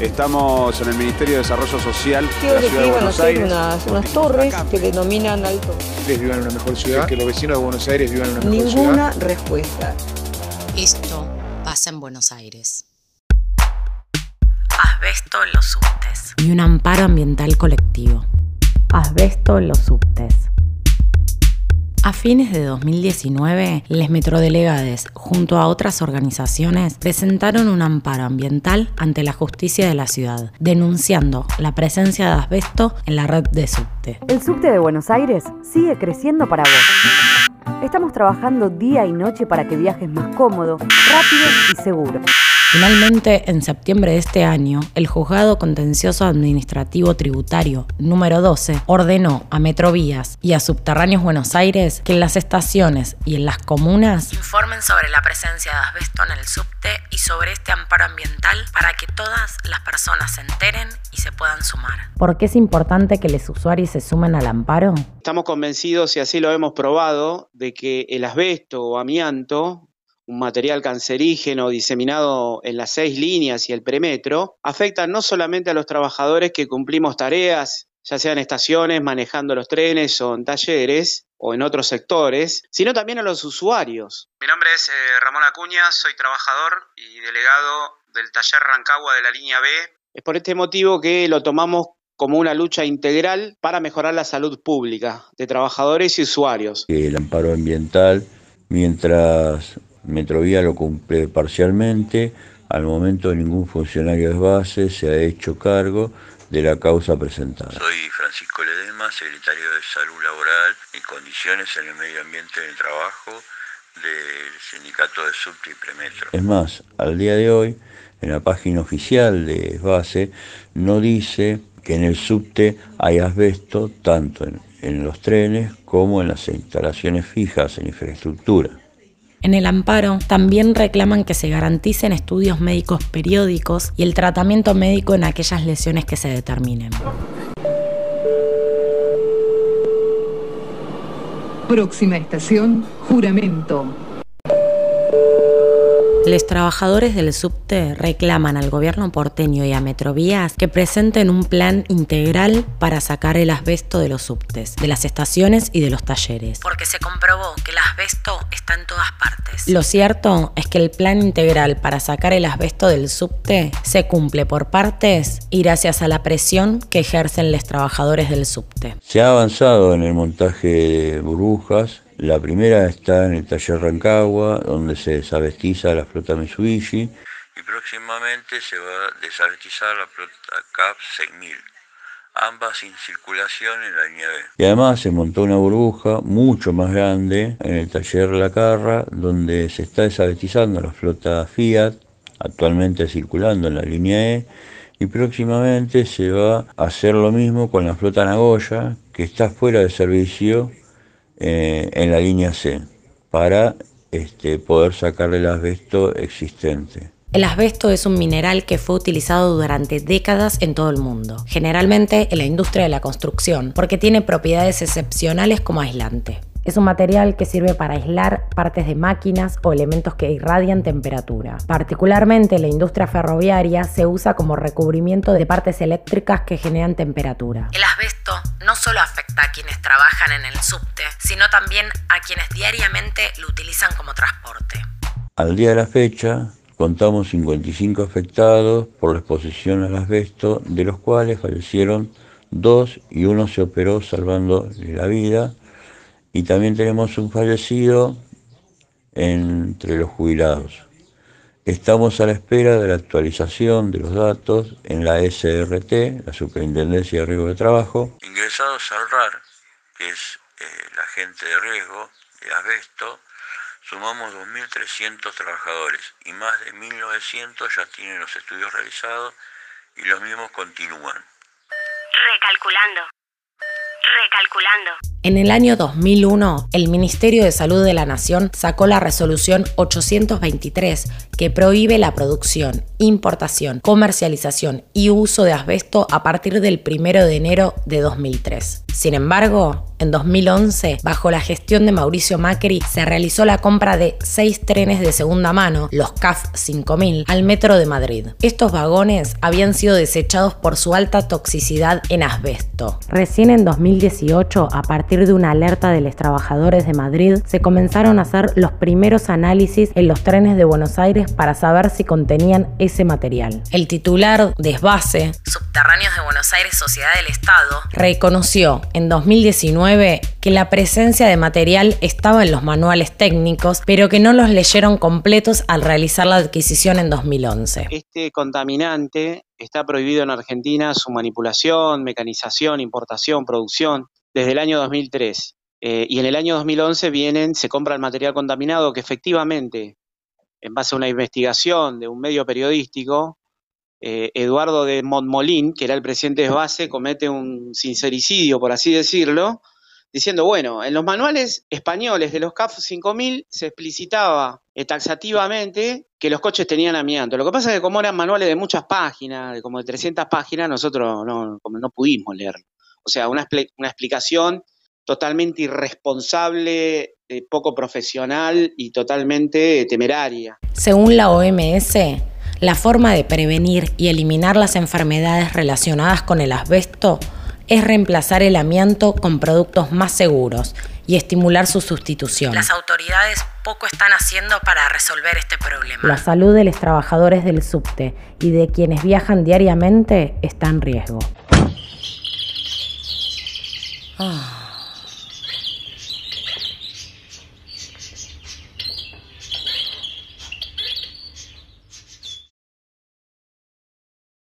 Estamos en el Ministerio de Desarrollo Social Quiero de la que Ciudad de Buenos hacer Aires. unas, unas torres que denominan alto. ustedes vivan en una mejor ciudad, que los vecinos de Buenos Aires vivan en una mejor ciudad. Ninguna respuesta. Esto pasa en Buenos Aires. Asbesto en los subtes. Y un amparo ambiental colectivo. Asbesto en los subtes. A fines de 2019, les metrodelegades, junto a otras organizaciones, presentaron un amparo ambiental ante la justicia de la ciudad, denunciando la presencia de asbesto en la red de subte. El subte de Buenos Aires sigue creciendo para vos. Estamos trabajando día y noche para que viajes más cómodo, rápido y seguro. Finalmente, en septiembre de este año, el Juzgado Contencioso Administrativo Tributario número 12 ordenó a Metrovías y a Subterráneos Buenos Aires que en las estaciones y en las comunas informen sobre la presencia de asbesto en el subte y sobre este amparo ambiental para que todas las personas se enteren y se puedan sumar. ¿Por qué es importante que los usuarios se sumen al amparo? Estamos convencidos, y así lo hemos probado, de que el asbesto o amianto, un material cancerígeno diseminado en las seis líneas y el premetro, afecta no solamente a los trabajadores que cumplimos tareas, ya sea en estaciones, manejando los trenes o en talleres o en otros sectores, sino también a los usuarios. Mi nombre es eh, Ramón Acuña, soy trabajador y delegado del taller Rancagua de la línea B. Es por este motivo que lo tomamos como una lucha integral para mejorar la salud pública de trabajadores y usuarios. el amparo ambiental, mientras Metrovía lo cumple parcialmente, al momento ningún funcionario de base se ha hecho cargo de la causa presentada. Soy Francisco Ledema, secretario de Salud Laboral y Condiciones en el Medio Ambiente del Trabajo del Sindicato de Subte y Premetro. Es más, al día de hoy, en la página oficial de base, no dice que en el subte hay asbesto tanto en, en los trenes como en las instalaciones fijas en infraestructura. En el amparo también reclaman que se garanticen estudios médicos periódicos y el tratamiento médico en aquellas lesiones que se determinen. Próxima estación, juramento. Los trabajadores del subte reclaman al gobierno porteño y a Metrovías que presenten un plan integral para sacar el asbesto de los subtes, de las estaciones y de los talleres. Porque se comprobó que el asbesto está en todas partes. Lo cierto es que el plan integral para sacar el asbesto del subte se cumple por partes y gracias a la presión que ejercen los trabajadores del subte. Se ha avanzado en el montaje de burbujas. La primera está en el taller Rancagua, donde se desabestiza la flota Mitsubishi. Y próximamente se va a desabestizar la flota CAP 6000, ambas sin circulación en la línea B. Y además se montó una burbuja mucho más grande en el taller La Carra, donde se está desabestizando la flota Fiat, actualmente circulando en la línea E. Y próximamente se va a hacer lo mismo con la flota Nagoya, que está fuera de servicio eh, en la línea C, para este, poder sacarle el asbesto existente. El asbesto es un mineral que fue utilizado durante décadas en todo el mundo, generalmente en la industria de la construcción, porque tiene propiedades excepcionales como aislante. Es un material que sirve para aislar partes de máquinas o elementos que irradian temperatura. Particularmente en la industria ferroviaria se usa como recubrimiento de partes eléctricas que generan temperatura. El asbesto no solo afecta a quienes trabajan en el subte, sino también a quienes diariamente lo utilizan como transporte. Al día de la fecha, contamos 55 afectados por la exposición al asbesto, de los cuales fallecieron dos y uno se operó salvando la vida. Y también tenemos un fallecido entre los jubilados. Estamos a la espera de la actualización de los datos en la SRT, la Superintendencia de Riesgo de Trabajo. Ingresados al RAR, que es eh, la gente de riesgo de asbesto, sumamos 2.300 trabajadores y más de 1.900 ya tienen los estudios realizados y los mismos continúan. Recalculando. Recalculando. En el año 2001, el Ministerio de Salud de la Nación sacó la resolución 823 que prohíbe la producción, importación, comercialización y uso de asbesto a partir del 1 de enero de 2003. Sin embargo, en 2011, bajo la gestión de Mauricio Macri, se realizó la compra de seis trenes de segunda mano, los CAF 5000, al metro de Madrid. Estos vagones habían sido desechados por su alta toxicidad en asbesto. Recién en 2018, a partir de una alerta de los trabajadores de Madrid, se comenzaron a hacer los primeros análisis en los trenes de Buenos Aires para saber si contenían ese material. El titular de Esbase, Subterráneos de Buenos Aires Sociedad del Estado, reconoció en 2019 que la presencia de material estaba en los manuales técnicos, pero que no los leyeron completos al realizar la adquisición en 2011. Este contaminante está prohibido en Argentina su manipulación, mecanización, importación, producción desde el año 2003. Eh, y en el año 2011 vienen, se compra el material contaminado que efectivamente, en base a una investigación de un medio periodístico, eh, Eduardo de Montmolín, que era el presidente de base, comete un sincericidio, por así decirlo, diciendo, bueno, en los manuales españoles de los CAF 5000 se explicitaba eh, taxativamente que los coches tenían amianto. Lo que pasa es que como eran manuales de muchas páginas, de como de 300 páginas, nosotros no, no pudimos leerlo. O sea, una, una explicación totalmente irresponsable, eh, poco profesional y totalmente temeraria. Según la OMS, la forma de prevenir y eliminar las enfermedades relacionadas con el asbesto es reemplazar el amianto con productos más seguros y estimular su sustitución. Las autoridades poco están haciendo para resolver este problema. La salud de los trabajadores del subte y de quienes viajan diariamente está en riesgo. Ah.